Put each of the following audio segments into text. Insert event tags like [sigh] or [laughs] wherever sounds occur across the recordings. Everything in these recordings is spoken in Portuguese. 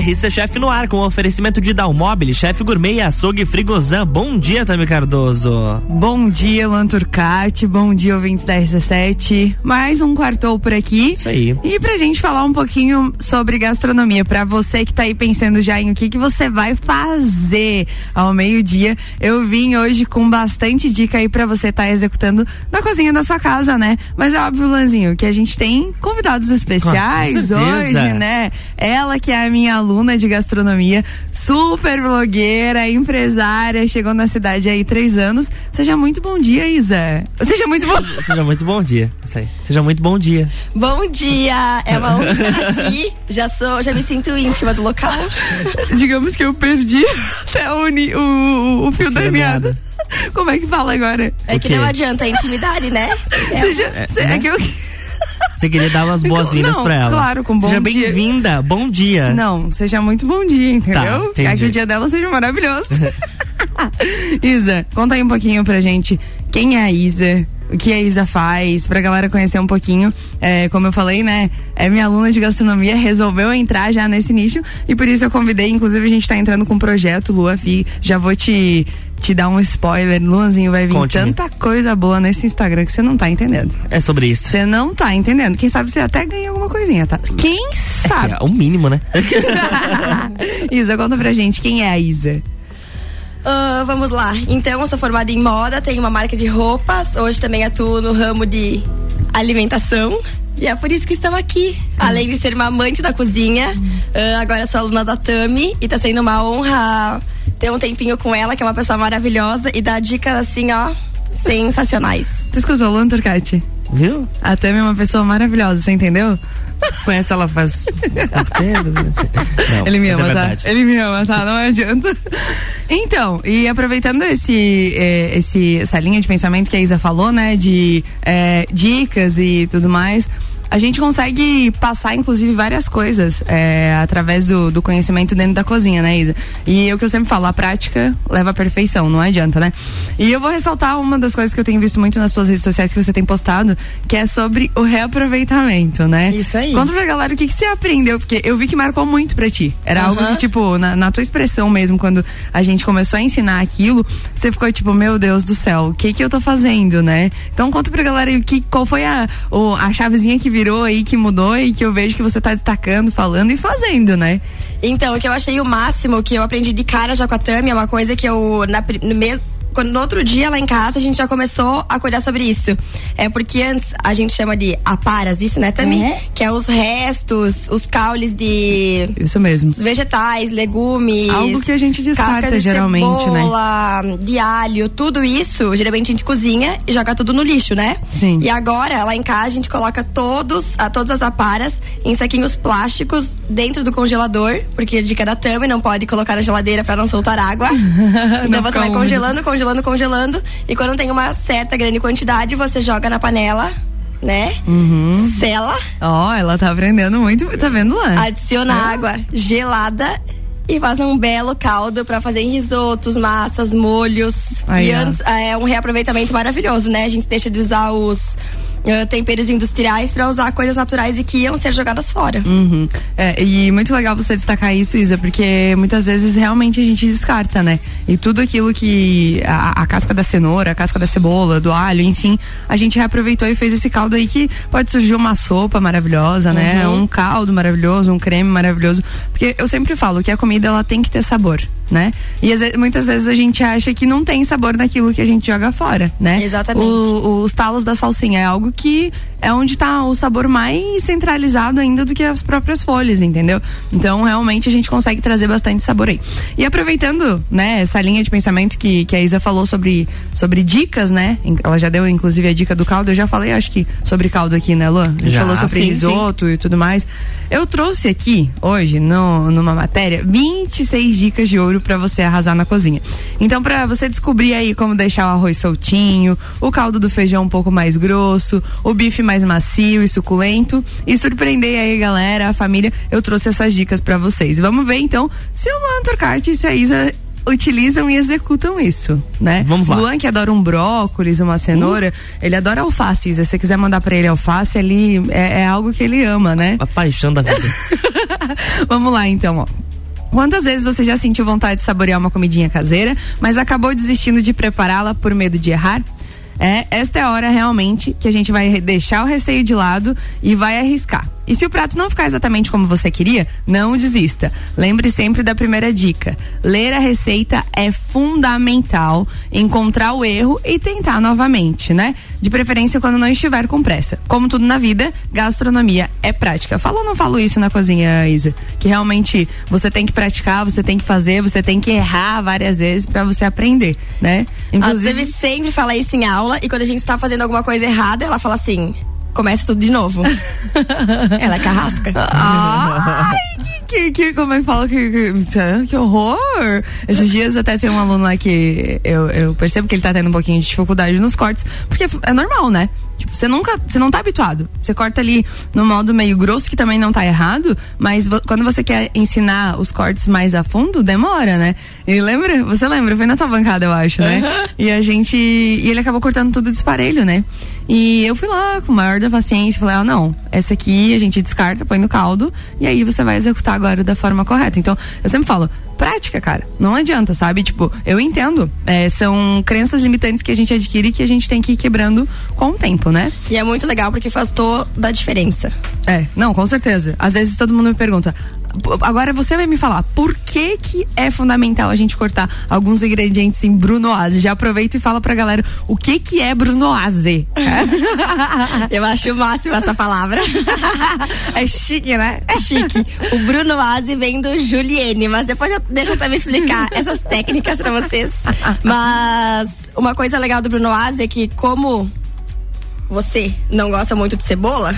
RC Chef no ar, com oferecimento de Dalmobile, Chef Gourmet e Açougue Frigozan. Bom dia, Tami Cardoso. Bom dia, Luan Turcati. Bom dia, ouvintes da RC7. Mais um quartou por aqui. Isso aí. E pra gente falar um pouquinho sobre gastronomia, pra você que tá aí pensando já em o que que você vai fazer ao meio-dia, eu vim hoje com bastante dica aí pra você estar tá executando na cozinha da sua casa, né? Mas é óbvio, Lanzinho, que a gente tem convidados especiais hoje, né? Ela que é a minha aluna de gastronomia, super blogueira, empresária, chegou na cidade aí três anos. Seja muito bom dia, Isa. Seja muito bom. [laughs] Seja muito bom dia. Isso aí. Seja muito bom dia. Bom dia. É uma honra estar aqui. Já sou, já me sinto íntima do local. Digamos que eu perdi até o, o, o fio da meada. Como é que fala agora? É que não adianta a intimidade, né? É, Seja, é, é né? que eu você queria dar umas [laughs] boas-vindas pra ela. Claro, com bom seja dia. Seja bem-vinda, bom dia. Não, seja muito bom dia, entendeu? Tá, que o dia dela seja maravilhoso. [laughs] [laughs] Isa, conta aí um pouquinho pra gente quem é a Isa, o que a Isa faz, pra galera conhecer um pouquinho. É, como eu falei, né? É minha aluna de gastronomia, resolveu entrar já nesse nicho e por isso eu convidei. Inclusive, a gente tá entrando com um projeto, Lua Fi. Já vou te te dar um spoiler, Luanzinho, vai vir tanta coisa boa nesse Instagram que você não tá entendendo. É sobre isso. Você não tá entendendo. Quem sabe você até ganha alguma coisinha, tá? Quem é sabe? É, é o mínimo, né? [laughs] Isa, conta pra gente, quem é a Isa? Uh, vamos lá. Então, eu sou formada em moda, tenho uma marca de roupas. Hoje também atuo no ramo de alimentação. E é por isso que estou aqui. Além de ser uma amante da cozinha, uh, agora sou aluna da Tami e tá sendo uma honra ter um tempinho com ela, que é uma pessoa maravilhosa, e dar dicas assim, ó, sensacionais. Tu escutou o Luan Turcati? Viu? A Tami é uma pessoa maravilhosa, você entendeu? [laughs] Conhece ela faz Não, Ele me ama, é tá? Ele me ama, tá? Não adianta. Então, e aproveitando esse, eh, esse, essa linha de pensamento que a Isa falou, né? De eh, dicas e tudo mais a gente consegue passar, inclusive, várias coisas é, através do, do, conhecimento dentro da cozinha, né, Isa? E é o que eu sempre falo, a prática leva à perfeição, não adianta, né? E eu vou ressaltar uma das coisas que eu tenho visto muito nas suas redes sociais que você tem postado, que é sobre o reaproveitamento, né? Isso aí. Conta pra galera o que, que você aprendeu, porque eu vi que marcou muito pra ti. Era uhum. algo que, tipo, na, na, tua expressão mesmo, quando a gente começou a ensinar aquilo, você ficou tipo, meu Deus do céu, o que que eu tô fazendo, né? Então conta pra galera o que, qual foi a, o, a chavezinha que virou aí, que mudou e que eu vejo que você tá destacando, falando e fazendo, né? Então, o que eu achei o máximo, que eu aprendi de cara já com a Tami, é uma coisa que eu, na, no mesmo quando no outro dia lá em casa a gente já começou a cuidar sobre isso. É porque antes a gente chama de aparas, isso, né, também? Uhum. Que é os restos, os caules de. Isso mesmo. Vegetais, legumes. Algo que a gente descarta de geralmente, cebola, né? De alho, tudo isso, geralmente a gente cozinha e joga tudo no lixo, né? Sim. E agora, lá em casa, a gente coloca todos, a, todas as aparas em saquinhos plásticos dentro do congelador, porque a dica da Tami não pode colocar na geladeira para não soltar água. [laughs] então você vai congelando, congelando congelando, congelando. E quando tem uma certa grande quantidade, você joga na panela né? Uhum. Sela. Ó, oh, ela tá aprendendo muito, tá vendo lá? Adiciona ah. água gelada e faz um belo caldo para fazer risotos, massas, molhos. Aí, e antes, é um reaproveitamento maravilhoso, né? A gente deixa de usar os uh, temperos industriais para usar coisas naturais e que iam ser jogadas fora. Uhum. É, e muito legal você destacar isso, Isa, porque muitas vezes realmente a gente descarta, né? E tudo aquilo que. A, a, casca da cenoura, a casca da cebola, do alho, enfim, a gente reaproveitou e fez esse caldo aí que pode surgir uma sopa maravilhosa, né? uhum. né? Um caldo maravilhoso, um creme maravilhoso. Porque eu sempre falo que a comida ela tem que ter sabor né? E muitas vezes a gente acha que não tem sabor naquilo que a gente joga fora, né? Exatamente. O, os talos da salsinha é algo que é onde está o sabor mais centralizado ainda do que as próprias folhas, entendeu? Então, realmente, a gente consegue trazer bastante sabor aí. E aproveitando, né, essa linha de pensamento que, que a Isa falou sobre, sobre dicas, né? Ela já deu, inclusive, a dica do caldo. Eu já falei, acho que, sobre caldo aqui, né, Luan? A gente já, falou sobre sim, risoto sim. e tudo mais. Eu trouxe aqui, hoje, no, numa matéria, 26 dicas de ouro para você arrasar na cozinha. Então, para você descobrir aí como deixar o arroz soltinho, o caldo do feijão um pouco mais grosso, o bife mais macio e suculento e surpreender aí, galera, a família, eu trouxe essas dicas para vocês. Vamos ver então se o Luan Turcati e se a Isa utilizam e executam isso, né? Vamos lá. Luan que adora um brócolis, uma cenoura, uh. ele adora alface. Se você quiser mandar para ele alface, ali é, é, algo que ele ama, né? A, a paixão da vida. [laughs] Vamos lá então, ó. Quantas vezes você já sentiu vontade de saborear uma comidinha caseira, mas acabou desistindo de prepará-la por medo de errar? É, esta é a hora realmente que a gente vai deixar o receio de lado e vai arriscar. E se o prato não ficar exatamente como você queria, não desista. Lembre sempre da primeira dica. Ler a receita é fundamental, encontrar o erro e tentar novamente, né? De preferência quando não estiver com pressa. Como tudo na vida, gastronomia é prática. Falo ou não falo isso na cozinha, Isa? Que realmente você tem que praticar, você tem que fazer, você tem que errar várias vezes para você aprender, né? Inclusive, sempre fala isso em aula e quando a gente está fazendo alguma coisa errada, ela fala assim: começa tudo de novo. [laughs] Ela é carrasca. Ai, que, que, como é que fala? Que, que, que horror! Esses dias até tem um aluno lá que eu, eu percebo que ele tá tendo um pouquinho de dificuldade nos cortes, porque é normal, né? Tipo, você nunca, você não tá habituado. Você corta ali no modo meio grosso, que também não tá errado, mas quando você quer ensinar os cortes mais a fundo, demora, né? E lembra? Você lembra? Foi na tua bancada, eu acho, né? Uhum. E a gente. E ele acabou cortando tudo disparelho, né? E eu fui lá com maior da paciência, falei, ah, não, essa aqui a gente descarta, põe no caldo, e aí você vai executar agora da forma correta. Então, eu sempre falo, prática, cara. Não adianta, sabe? Tipo, eu entendo. É, são crenças limitantes que a gente adquire que a gente tem que ir quebrando com o tempo, né? E é muito legal porque faz toda a diferença. É, não, com certeza. Às vezes todo mundo me pergunta, agora você vai me falar por que que é fundamental a gente cortar alguns ingredientes em brunoise. Já aproveita e fala pra galera o que que é brunoise. [laughs] Eu acho o máximo essa palavra. [laughs] é chique, né? É chique. O brunoise vem do Julienne, mas depois eu, deixa eu também explicar essas técnicas pra vocês. Mas uma coisa legal do brunoise é que como você não gosta muito de cebola,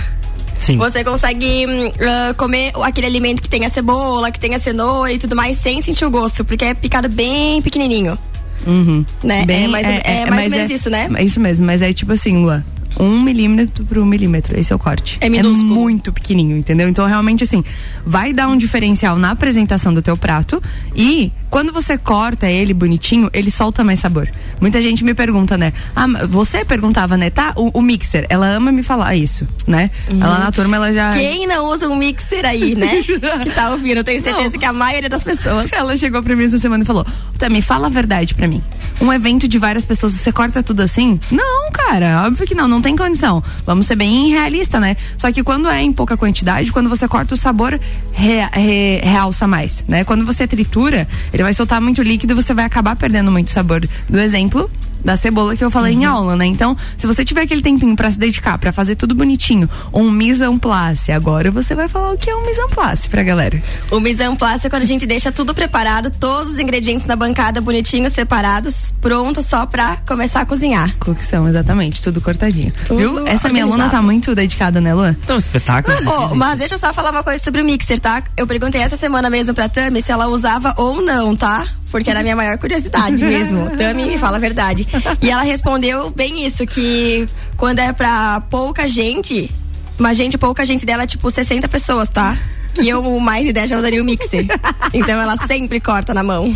Sim. Você consegue uh, comer aquele alimento que tem a cebola, que tem a cenoura e tudo mais, sem sentir o gosto, porque é picado bem pequenininho. Uhum. Né? Bem, é mais, é, é, é mais ou menos é, isso, né? É isso mesmo, mas é tipo assim, Lua um milímetro por um milímetro. Esse é o corte. É, é muito pequenininho, entendeu? Então, realmente, assim, vai dar um diferencial na apresentação do teu prato e quando você corta ele bonitinho, ele solta mais sabor. Muita gente me pergunta, né? Ah, você perguntava, né? Tá, o, o mixer, ela ama me falar isso, né? Uhum. Ela na turma, ela já. Quem não usa um mixer aí, né? [laughs] que tá ouvindo, eu tenho certeza não. que a maioria das pessoas. Ela chegou pra mim essa semana e falou: Tami, fala a verdade pra mim. Um evento de várias pessoas, você corta tudo assim? Não, cara, óbvio que não, não tem condição. Vamos ser bem realista, né? Só que quando é em pouca quantidade, quando você corta o sabor, re, re, realça mais, né? Quando você tritura, ele vai soltar muito líquido e você vai acabar perdendo muito sabor. Do exemplo, da cebola que eu falei uhum. em aula, né? Então, se você tiver aquele tempinho para se dedicar, para fazer tudo bonitinho, um mise en place, agora você vai falar o que é um mise en place pra galera. O mise en place é quando a gente deixa tudo preparado, todos os ingredientes na bancada bonitinhos, separados, pronto só pra começar a cozinhar. Cocção, exatamente, tudo cortadinho. Tudo Viu? Essa organizado. minha aluna tá muito dedicada, né, Luan? Então, espetáculo. oh, mas deixa eu só falar uma coisa sobre o mixer, tá? Eu perguntei essa semana mesmo pra Tami se ela usava ou não, tá? Porque era a minha maior curiosidade [laughs] mesmo. Tami me fala a verdade. E ela respondeu bem isso, que quando é pra pouca gente, uma gente, pouca gente dela é tipo 60 pessoas, tá? que eu, mais de 10, já usaria o mixer. Então ela sempre corta na mão.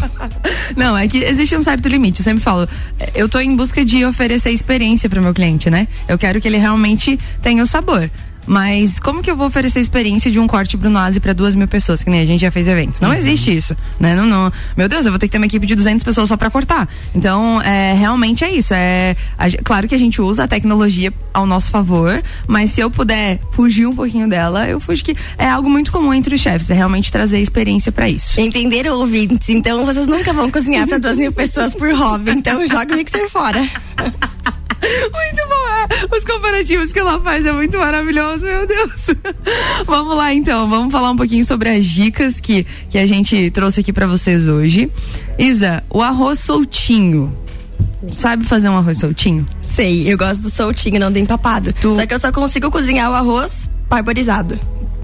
Não, é que existe um certo limite. Eu sempre falo, eu tô em busca de oferecer experiência para meu cliente, né? Eu quero que ele realmente tenha o sabor. Mas como que eu vou oferecer a experiência de um corte brunoise para duas mil pessoas, que nem a gente já fez eventos? Não uhum. existe isso, né? Não, não. Meu Deus, eu vou ter que ter uma equipe de 200 pessoas só para cortar. Então, é, realmente é isso. É, a, claro que a gente usa a tecnologia ao nosso favor, mas se eu puder fugir um pouquinho dela, eu fujo que é algo muito comum entre os chefes, é realmente trazer experiência para isso. Entenderam, ouvintes? Então, vocês nunca vão cozinhar para duas mil pessoas por hobby. Então, joga o mixer fora. [laughs] Muito bom. É. Os comparativos que ela faz é muito maravilhoso, meu Deus. [laughs] vamos lá então, vamos falar um pouquinho sobre as dicas que, que a gente trouxe aqui para vocês hoje. Isa, o arroz soltinho. Sabe fazer um arroz soltinho? Sei, eu gosto do soltinho, não do empapado. Tu... Só que eu só consigo cozinhar o arroz parborizado.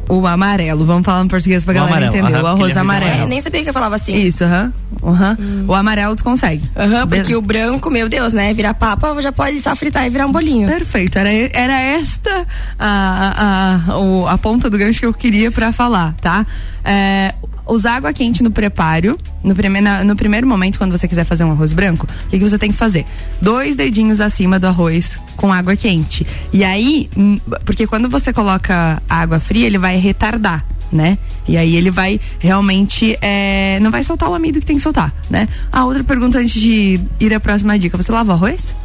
O amarelo, vamos falar em português pra o galera amarelo, entender. o arroz amarelo. É, nem sabia que eu falava assim. Isso, aham. Uhum. Hum. O amarelo tu consegue. Aham, porque o branco, meu Deus, né? Virar papa, já pode só fritar e virar um bolinho. Perfeito. Era, era esta a, a, a, a ponta do gancho que eu queria pra falar, tá? É, usar água quente no preparo, no, prime, no primeiro momento, quando você quiser fazer um arroz branco, o que, que você tem que fazer? Dois dedinhos acima do arroz com água quente. E aí, hum, porque quando você coloca água fria, ele vai retardar né? E aí ele vai realmente é, não vai soltar o amido que tem que soltar, né? A outra pergunta antes de ir à próxima dica, você lava arroz?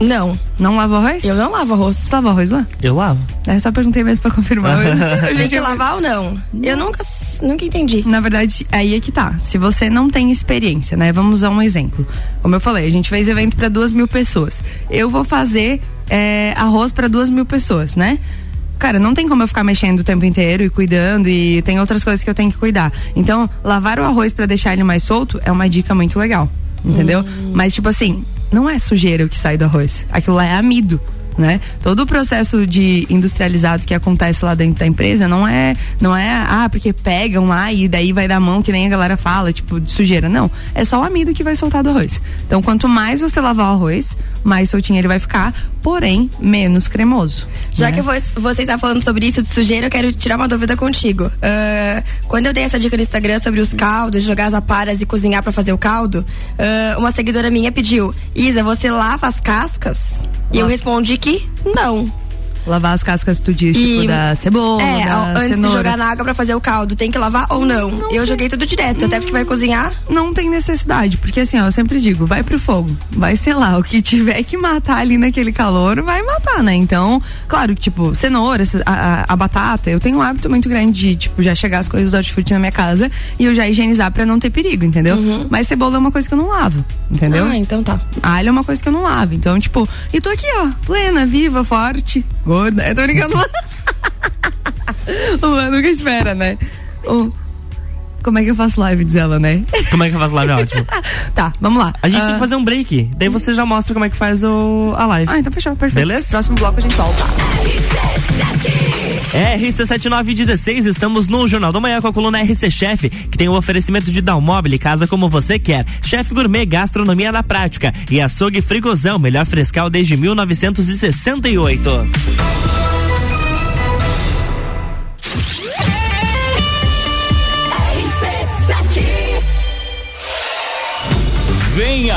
Não. Não lava arroz? Eu não lavo arroz. Você lava arroz lá? Eu lavo. É, só perguntei mesmo pra confirmar. [laughs] Tem que lavar ou não? Eu nunca, nunca entendi. Na verdade, aí é que tá. Se você não tem experiência, né? Vamos usar um exemplo. Como eu falei, a gente fez evento para duas mil pessoas. Eu vou fazer é, arroz para duas mil pessoas, né? Cara, não tem como eu ficar mexendo o tempo inteiro e cuidando e tem outras coisas que eu tenho que cuidar. Então, lavar o arroz para deixar ele mais solto é uma dica muito legal, entendeu? Hum. Mas tipo assim, não é sujeira o que sai do arroz. Aquilo lá é amido né? Todo o processo de industrializado que acontece lá dentro da empresa não é, não é, ah, porque pegam lá e daí vai dar mão, que nem a galera fala, tipo, de sujeira. Não. É só o amido que vai soltar do arroz. Então, quanto mais você lavar o arroz, mais soltinho ele vai ficar, porém, menos cremoso. Já né? que você está falando sobre isso de sujeira, eu quero tirar uma dúvida contigo. Uh, quando eu dei essa dica no Instagram sobre os caldos, jogar as aparas e cozinhar para fazer o caldo, uh, uma seguidora minha pediu: Isa, você lava as cascas? E eu respondi que não. Lavar as cascas, tu diz, tipo, da cebola. É, da antes cenoura. de jogar na água pra fazer o caldo, tem que lavar ou não? não eu tem, joguei tudo direto, até porque vai cozinhar. Não tem necessidade, porque assim, ó, eu sempre digo, vai pro fogo, vai, sei lá, o que tiver que matar ali naquele calor, vai matar, né? Então, claro, tipo, cenoura, a, a, a batata, eu tenho um hábito muito grande de, tipo, já chegar as coisas do hortifruti na minha casa e eu já higienizar pra não ter perigo, entendeu? Uhum. Mas cebola é uma coisa que eu não lavo, entendeu? Ah, então tá. Alho é uma coisa que eu não lavo, então, tipo, e tô aqui, ó, plena, viva, forte, gorda, eu tô brincando Luan [laughs] nunca espera, né? Como é que eu faço live, diz ela, né? Como é que eu faço live? Ótimo. [laughs] tá, vamos lá. A gente uh... tem que ah. fazer um break. Daí você já mostra como é que faz o... a live. Ah, então fechou, perfeito. Beleza? Próximo bloco a gente volta. RC7916, estamos no Jornal da Manhã com a coluna RC Chef, que tem o oferecimento de Dalmobile, casa como você quer. Chef Gourmet, gastronomia na prática. E açougue frigozão, melhor frescal desde 1968.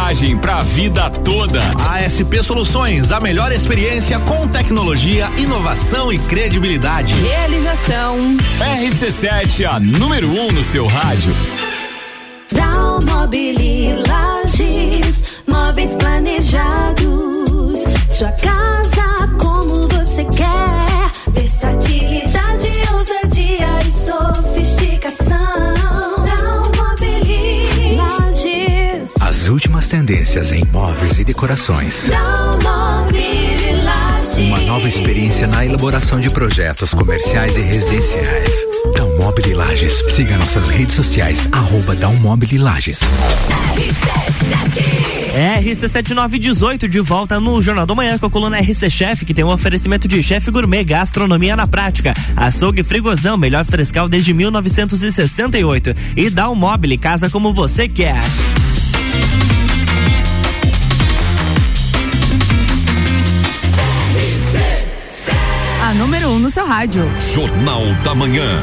a viagem, pra vida toda. ASP Soluções, a melhor experiência com tecnologia, inovação e credibilidade. Realização. RC7, a número 1 um no seu rádio. Dalmobili Lages, móveis planejados. Sua casa como você quer. Versatilidade, últimas tendências em móveis e decorações. Uma nova experiência na elaboração de projetos comerciais e residenciais. Dalmobile Lages. Siga nossas redes sociais, arroba Dalmobile Lages. RC7918 de volta no Jornal da Manhã com a coluna RC Chef, que tem um oferecimento de chefe gourmet, gastronomia na prática. Açougue Frigozão, melhor frescal desde 1968. E Dalmobile, casa como você quer. A número 1 um no seu rádio. Jornal da Manhã.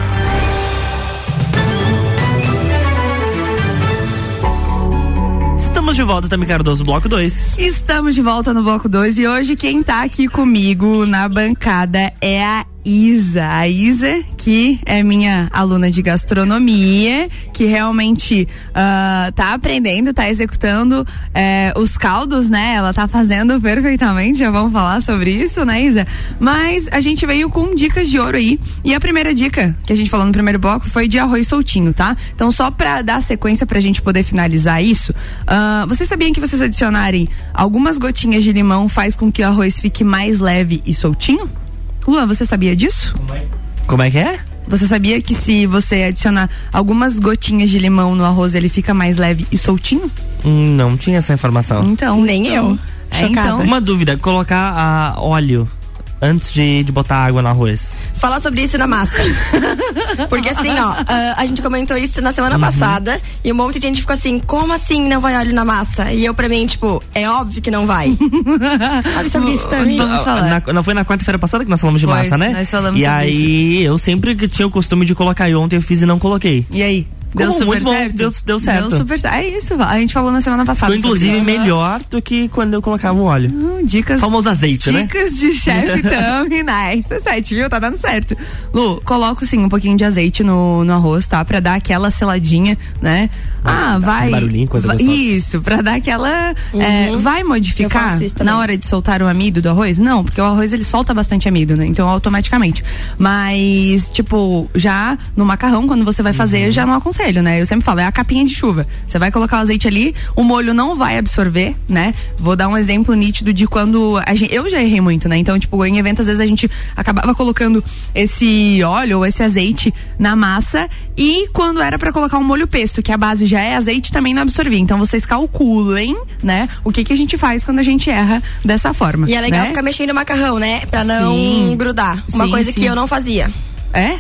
Estamos de volta, Tami Cardoso, bloco 2. Estamos de volta no bloco 2 e hoje quem tá aqui comigo na bancada é a Isa. A Isa, que é minha aluna de gastronomia, que realmente uh, tá aprendendo, tá executando eh, os caldos, né? Ela tá fazendo perfeitamente, já vamos falar sobre isso, né, Isa? Mas a gente veio com dicas de ouro aí. E a primeira dica que a gente falou no primeiro bloco foi de arroz soltinho, tá? Então, só pra dar sequência pra gente poder finalizar isso, uh, vocês sabiam que vocês adicionarem algumas gotinhas de limão faz com que o arroz fique mais leve e soltinho? Luan, você sabia disso? Como é que é? Você sabia que se você adicionar algumas gotinhas de limão no arroz, ele fica mais leve e soltinho? Hum, não tinha essa informação. Então. Nem então, eu. É, então. Uma dúvida, colocar a óleo antes de, de botar água no arroz? Falar sobre isso na massa. [laughs] Porque assim, ó, ah, a gente comentou isso na Uhum. semana passada e um monte de gente ficou assim, como assim não vai óleo na massa? E eu, pra mim, tipo, é óbvio que não vai. Fale sobre isso também. Vamos falar. Na- não foi na quarta-feira passada que nós falamos de Foi, massa, né? nós falamos E sobre aí, eu sempre que tinha o costume de colocar e ontem eu fiz e não coloquei. E aí? Deu Como? super Muito bom, certo? deu- deu certo. Deu super certo. É isso, a gente falou na semana passada. Sobre inclusive melhor do que quando eu colocava o óleo. Hum, Dicas. Famoso azeite, né? Dicas de chefe também na Extra 7, viu? Tá dando certo. Lu, coloco sim um pouquinho de azeite no, no arroz, tá? Pra dar aquela seladinha, né? Ah, vai. barulhinho, coisa vai- gostosa. Isso, pra dar aquela. é, vai Eu modificar faço isso também. na hora de soltar o amido do arroz? Não, porque o arroz ele solta bastante amido, né? Então automaticamente. Mas, tipo, já no macarrão, quando você vai fazer, Uhum. eu já não aconselho, né? Eu sempre falo, é a capinha de chuva. Você vai colocar o azeite ali, o molho não vai absorver, né? Vou dar um exemplo nítido de quando a gente, eu já errei muito, né? Então, tipo, em eventos às vezes a gente acabava colocando esse óleo ou esse azeite na massa e quando era pra colocar um molho pesto, que a base já é azeite, também não absorvia. Então, vocês calculem, né? O que que a gente faz quando a gente erra dessa forma. E é legal né? ficar mexendo o macarrão, né? Pra não Sim. grudar. Uma Sim, coisa sim. que eu não fazia. É?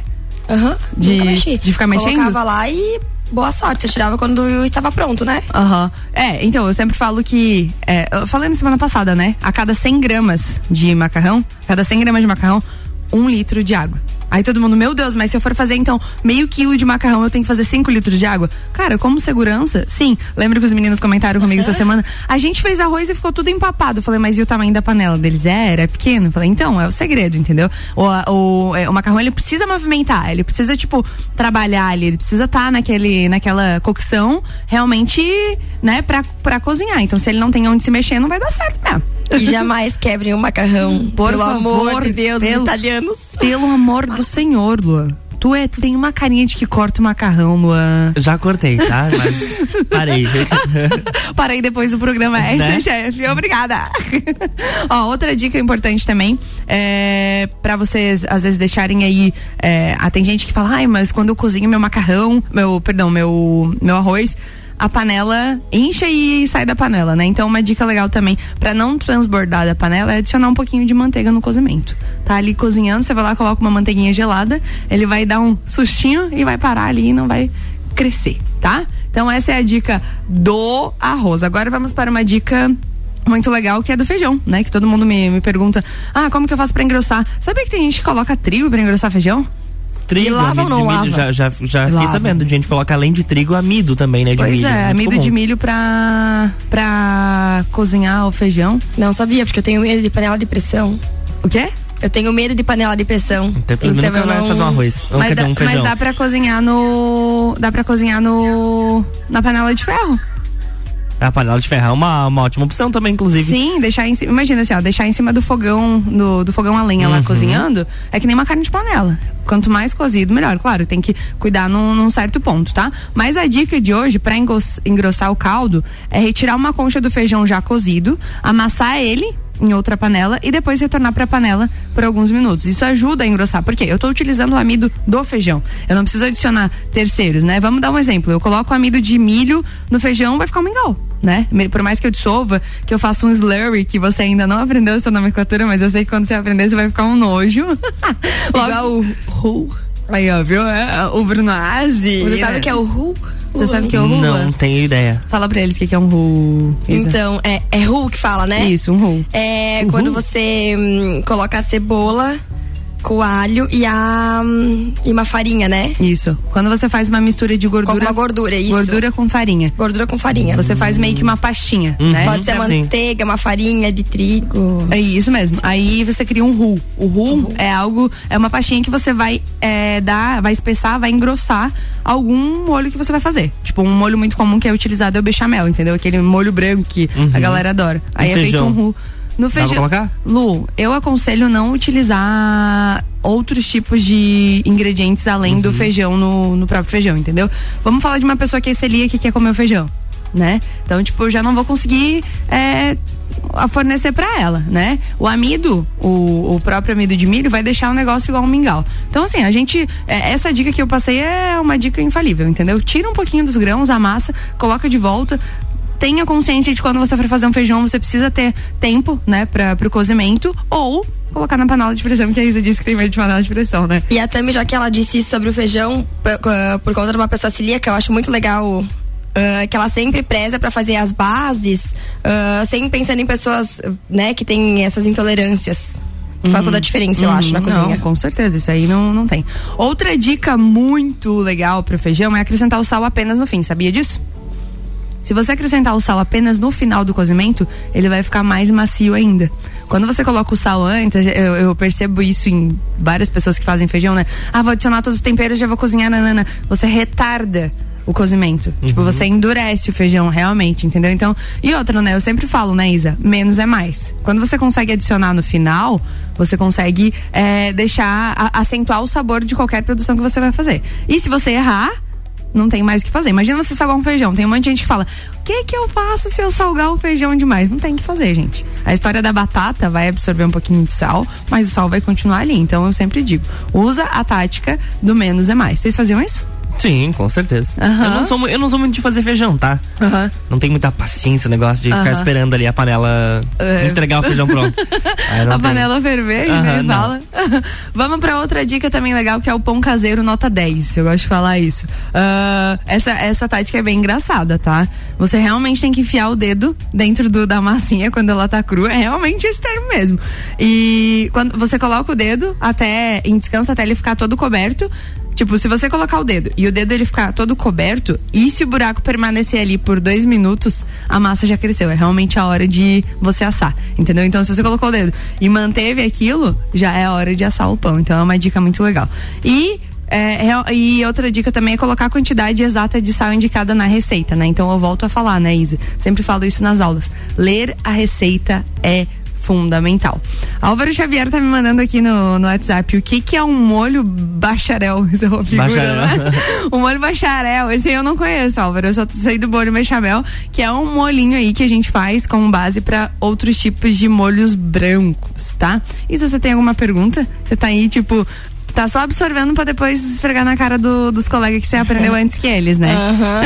Aham. De- nunca mexi. de ficar mexendo? Colocava lá e boa sorte. Você tirava quando eu estava pronto, né? Aham. É, então, eu sempre falo que. É, eu falei na semana passada, né? A cada 100 gramas de macarrão, a cada 100 gramas de macarrão, um litro de água. Aí todo mundo, meu Deus, mas se eu for fazer então meio quilo de macarrão, eu tenho que fazer 5 litros de água? Cara, como segurança, sim. Lembra que os meninos comentaram comigo essa semana? A gente fez arroz e ficou tudo empapado. Eu falei, mas e o tamanho da panela deles? É, era pequeno. Eu falei, então, é o segredo, entendeu? O, o, é, o macarrão, ele precisa movimentar, ele precisa, tipo, trabalhar ali, ele precisa estar naquele, naquela cocção realmente, né, pra, pra cozinhar. Então, se ele não tem onde se mexer, não vai dar certo mesmo. E jamais quebrem o macarrão. Por pelo favor, amor de Deus, pelo- italianos. Pelo amor do Senhor, Lua. Tu, é, tu tem uma carinha de que corta o macarrão, Luan. Já cortei, tá? Mas parei. [laughs] Parei depois do programa é Né? esse, chefe. Obrigada. [laughs] Ó, outra dica importante também é para vocês às vezes deixarem aí. É, ah, tem gente que fala, ai, mas quando eu cozinho meu macarrão, meu, perdão, meu, meu arroz. A panela incha e sai da panela, né? Então, uma dica legal também para não transbordar da panela é adicionar um pouquinho de manteiga no cozimento. Tá ali cozinhando, você vai lá, coloca uma manteiguinha gelada, ele vai dar um sustinho e vai parar ali e não vai crescer, tá? Então essa é a dica do arroz. Agora vamos para uma dica muito legal que é do feijão, né? Que todo mundo me, me pergunta: "Ah, como que eu faço para engrossar?". Sabia que tem gente que coloca trigo para engrossar feijão? Trigo, E lava ou não lava? já, já, já fiquei Lava. sabendo de gente colocar além de trigo, amido também, né? De pois milho. é, muito amido comum. de milho pra para cozinhar o feijão. Não sabia, porque eu tenho medo de panela de pressão. O quê? Eu tenho medo de panela de pressão. Então, pelo menos nunca eu vai não- fazer um arroz. Ou Mas quer dá, dizer, um mas feijão. dá pra cozinhar no dá para cozinhar no na panela de ferro. A panela de ferro é uma, uma ótima opção também, inclusive. Sim, deixar em cima. Imagina assim, ó, deixar em cima do fogão, do, do fogão a lenha Uhum. lá cozinhando, é que nem uma carne de panela. Quanto mais cozido, melhor. Claro, tem que cuidar num, num certo ponto, tá? Mas a dica de hoje, pra engos- engrossar o caldo, é retirar uma concha do feijão já cozido, amassar ele em outra panela e depois retornar para a panela por alguns minutos. Isso ajuda a engrossar, porque eu estou utilizando o amido do feijão. Eu não preciso adicionar terceiros, né? Vamos dar um exemplo. Eu coloco o amido de milho no feijão, vai ficar um mingau, né? Por mais que eu dissolva, que eu faça um slurry, que você ainda não aprendeu essa nomenclatura, mas eu sei que quando você aprender, você vai ficar um nojo. [laughs] Igual o Ru. Aí, ó, viu? É, o Bruno Azi. Você sabe o que é o Ru? Você sabe o que é o Ru? Não tenho ideia. Fala pra eles o que que é um Ru. Isa. Então, é, é Ru que fala, né? Isso, um Ru. É quando você hum, coloca a cebola com alho e a e uma farinha, né? Isso. Quando você faz uma mistura de Com gordura. alguma gordura, isso. Gordura com farinha. Gordura com farinha. Você faz meio que uma pastinha, Uhum. né? Pode ser Sim. manteiga, uma farinha de trigo. É isso mesmo. Aí você cria um roux. O roux é algo, é uma pastinha que você vai é, dar, vai espessar, vai engrossar algum molho que você vai fazer. Tipo, um molho muito comum que é utilizado é o bechamel, entendeu? Aquele molho branco que a galera adora. Aí é feijão. feito um roux. No feijão. colocar? Lu, eu aconselho não utilizar outros tipos de ingredientes além do feijão no, no próprio feijão, entendeu? Vamos falar de uma pessoa que é celíaca que quer comer o feijão, né? Então, tipo, eu já não vou conseguir é, a fornecer pra ela, né? O amido, o, o próprio amido de milho vai deixar o negócio igual um mingau. Então, assim, a gente, é, essa dica que eu passei é uma dica infalível, entendeu? Tira um pouquinho dos grãos, amassa, coloca de volta, tenha consciência de quando você for fazer um feijão, você precisa ter tempo, né, para pro cozimento ou colocar na panela de pressão, que a Isa disse que tem medo de panela de pressão, né? E a Tami, já que ela disse sobre o feijão, por, conta de uma pessoa celíaca, eu acho muito legal Uh, que ela sempre preza para fazer as bases, uh, sempre pensando em pessoas, né, que têm essas intolerâncias. Uhum. Faz toda a diferença, eu acho, na cozinha. Não, com certeza, isso aí não, não tem. Outra dica muito legal pro feijão é acrescentar o sal apenas no fim, sabia disso? Se você acrescentar o sal apenas no final do cozimento, ele vai ficar mais macio ainda. Quando você coloca o sal antes, eu, eu, percebo isso em várias pessoas que fazem feijão, né? Ah, vou adicionar todos os temperos, já vou cozinhar, nanana. Você retarda o cozimento. Uhum. Tipo, você endurece o feijão realmente, entendeu? Então, e outra, né? Eu sempre falo, né, Isa? Menos é mais. Quando você consegue adicionar no final, você consegue é, deixar, a, acentuar o sabor de qualquer produção que você vai fazer. E se você errar, não tem mais o que fazer. Imagina você salgar um feijão. Tem um monte de gente que fala: o que que eu faço se eu salgar o feijão demais? Não tem o que fazer, gente. A história da batata vai absorver um pouquinho de sal, mas o sal vai continuar ali. Então eu sempre digo: usa a tática do menos é mais. Vocês faziam isso? Sim, com certeza. Uhum. Eu, não sou, eu não sou muito de fazer feijão, tá? Uhum. Não tem muita paciência o negócio de uhum. ficar esperando ali a panela uh. entregar o feijão pronto. [laughs] a panela ferver, né? Fala. [laughs] Vamos pra outra dica também legal, que é o pão caseiro nota 10. Eu gosto de falar isso. Uh, essa, essa tática é bem engraçada, tá? Você realmente tem que enfiar o dedo dentro do, da massinha quando ela tá crua. É realmente esse termo mesmo. E quando você coloca o dedo até em descanso até ele ficar todo coberto, Tipo, se você colocar o dedo e o dedo ele ficar todo coberto, e se o buraco permanecer ali por dois minutos, a massa já cresceu. É realmente a hora de você assar. Entendeu? Então, se você colocou o dedo e manteve aquilo, já é a hora de assar o pão. Então é uma dica muito legal. E é, e outra dica também é colocar a quantidade exata de sal indicada na receita, né? Então eu volto a falar, né, Isa? Sempre falo isso nas aulas. Ler a receita é fundamental. Álvaro Xavier tá me mandando aqui no, no WhatsApp o que que é um molho bacharel. [laughs] Isso é uma figura, bacharel. Né? [laughs] um molho bacharel. Esse aí eu não conheço, Álvaro. Eu só sei do molho bechamel, que é um molinho aí que a gente faz como base para outros tipos de molhos brancos, tá? E se você tem alguma pergunta, você tá aí, tipo, tá só absorvendo para depois esfregar na cara do, dos colegas que você aprendeu [laughs] antes que eles, né? Uhum.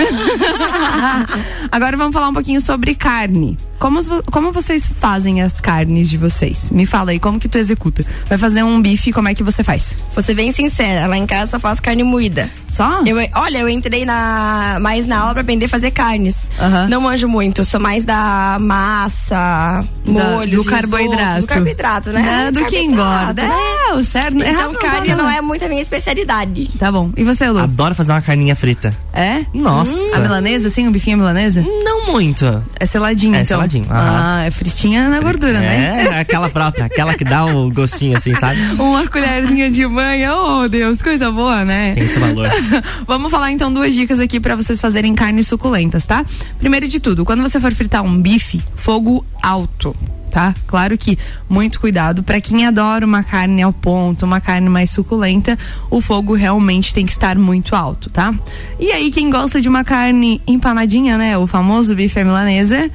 Agora vamos falar um pouquinho sobre carne. Como, como vocês fazem as carnes de vocês? Me fala aí, como que tu executa? Vai fazer um bife, como é que você faz? Vou ser bem sincera, lá em casa só faço carne moída. Só? Eu, olha, eu entrei na, mais na aula pra aprender a fazer carnes. Uhum. Não manjo muito, sou mais da massa, molho, do carboidrato. do carboidrato, né? É, do que engorda. Né? É, o certo. Então errado, carne não, não, é muito a minha especialidade. Tá bom. E você, Lu? Adoro fazer uma carninha frita. É? Nossa. Hum. A milanesa, sim? Um bifinho milanesa? Não muito. É seladinho, é então. Seladinho. Ah, é fritinha na gordura, é, né? É, aquela própria, aquela que dá o gostinho assim, sabe? [laughs] Uma colherzinha de banha, oh Deus, coisa boa, né? Tem esse valor. [laughs] Vamos falar então duas dicas aqui para vocês fazerem carnes suculentas, tá? Primeiro de tudo, quando você for fritar um bife, fogo alto tá? Claro que muito cuidado para quem adora uma carne ao ponto, uma carne mais suculenta, o fogo realmente tem que estar muito alto, tá? E aí quem gosta de uma carne empanadinha, né, o famoso bife milanesa,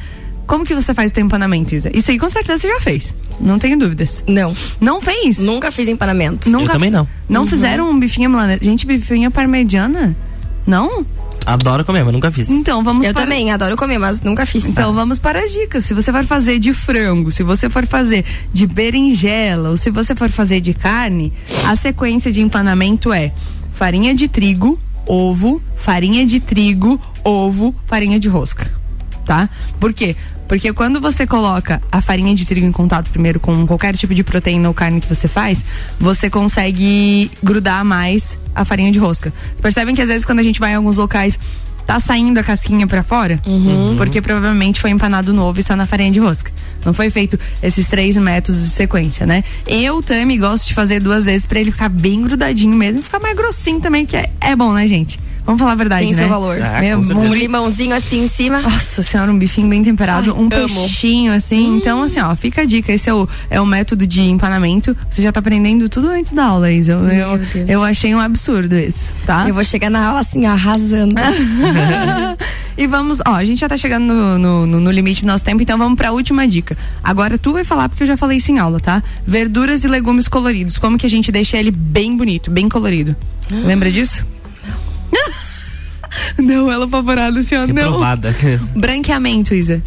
como que você faz o empanamento, Isa? Isso aí com certeza você já fez. Não tenho dúvidas. Não. Não fez? Nunca fiz empanamento. Nunca Eu também não. Não uhum. fizeram um bifinho milanesa? Gente, bifinho parmegiana? Não? Adoro comer, mas nunca fiz. Então, vamos Eu para... também adoro comer, mas nunca fiz. Então, vamos para as dicas. Se você for fazer de frango, se você for fazer de berinjela, ou se você for fazer de carne, a sequência de empanamento é farinha de trigo, ovo, farinha de trigo, ovo, farinha de rosca. Tá? Por quê? Porque quando você coloca a farinha de trigo em contato primeiro com qualquer tipo de proteína ou carne que você faz, você consegue grudar mais a farinha de rosca. Vocês percebem que às vezes quando a gente vai em alguns locais tá saindo a casquinha para fora? Uhum. Porque provavelmente foi empanado novo e só na farinha de rosca. Não foi feito esses três métodos de sequência, né? Eu também gosto de fazer duas vezes para ele ficar bem grudadinho mesmo, ficar mais grossinho também, que é, é bom, né, gente? Vamos falar a verdade, Tem né? seu valor. Ah, Meu, um limãozinho assim em cima. Nossa senhora, um bifinho bem temperado, Ai, um amo. peixinho assim. Hum. Então, assim, ó, fica a dica. Esse é o, é o método de empanamento. Você já tá aprendendo tudo antes da aula, Isa. Eu, eu, eu achei um absurdo isso, tá? Eu vou chegar na aula assim, ó, arrasando. [laughs] e vamos, ó, a gente já tá chegando no, no, no- no limite do nosso tempo, então vamos pra última dica. Agora tu vai falar, porque eu já falei isso em aula, tá? Verduras e legumes coloridos. Como que a gente deixa ele bem bonito, bem colorido? Lembra disso? Não, ela apavorada assim, ó, não. Reprovada. Branqueamento, Isa.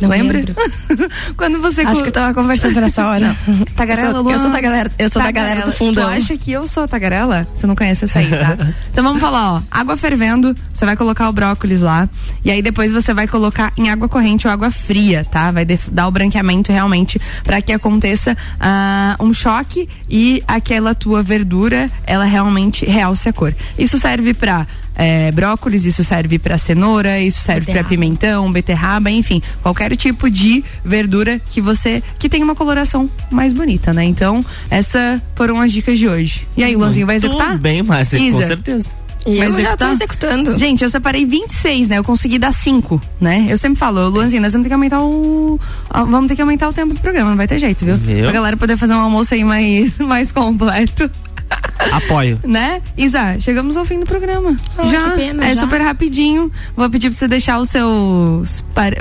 Não Lembra? lembro. [laughs] Quando você Acho que eu tava conversando nessa [laughs] hora. Tagarela, eu sou, eu sou da galera, eu sou da galera do fundão. Tu acha que eu sou a tagarela? Você não conhece essa aí, tá? [laughs] então vamos falar, ó. Água fervendo, você vai colocar o brócolis lá. E aí depois você vai colocar em água corrente ou água fria, tá? Vai dar o branqueamento realmente para que aconteça ah, um choque e aquela tua verdura, ela realmente realce a cor. Isso serve pra é, brócolis, isso serve pra cenoura, isso serve pra Beterraba. pimentão, beterraba, enfim, qualquer tipo de verdura que você que tem uma coloração mais bonita, né? Então, essas foram as dicas de hoje. E aí, Luanzinho, vai executar? Tudo bem, Márcia, com certeza. E Vai eu já tô executando. Gente, eu separei 26, né? Eu consegui dar 5, né? Eu sempre falo, Luanzinho, nós vamos ter que aumentar o. Vamos ter que aumentar o tempo do programa, não vai ter jeito, viu? Viu? Pra galera poder fazer um almoço aí mais, [laughs] mais completo. [laughs] Apoio. né? Isa, chegamos ao fim do programa. Ai, já. que pena, é já. super rapidinho. Vou pedir pra você deixar o seu,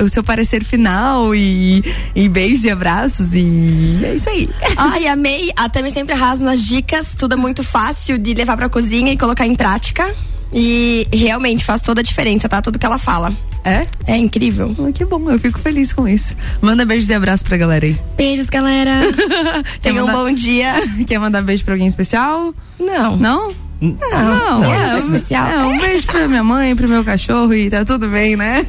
o seu parecer final e, e beijos e abraços e é isso aí. [laughs] Ai, amei. A Tami sempre arrasa nas dicas. Tudo é muito fácil de levar pra cozinha e colocar em prática. E realmente faz toda a diferença, tá? Tudo que ela fala. É? É incrível. Ah, Que bom, eu fico feliz com isso. Manda beijos e abraços pra galera aí. Beijos, galera. [laughs] Quer Tenham um bom dia. [laughs] Quer mandar beijo pra alguém especial? Não. Não? Não, Não, não, é, especial. é, um beijo pra minha mãe, pro meu cachorro e tá tudo bem, né?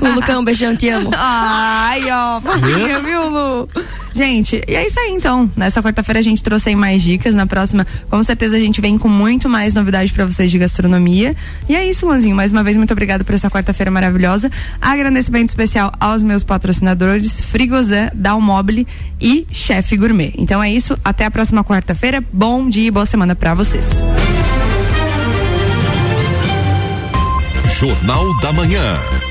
O Lucão, beijão, te amo. Ai, ó, fofinha, viu, Lu? Gente, e é isso aí então. Nessa quarta-feira a gente trouxe aí mais dicas. Na próxima, com certeza, a gente vem com muito mais novidade pra vocês de gastronomia. E é isso, Luanzinho. Mais uma vez, muito obrigada por essa quarta-feira maravilhosa. Agradecimento especial aos meus patrocinadores, Frigozan, Dalmobile e Chef Gourmet. Então é isso. Até a próxima quarta-feira. Bom dia e boa semana pra vocês. Jornal da Manhã.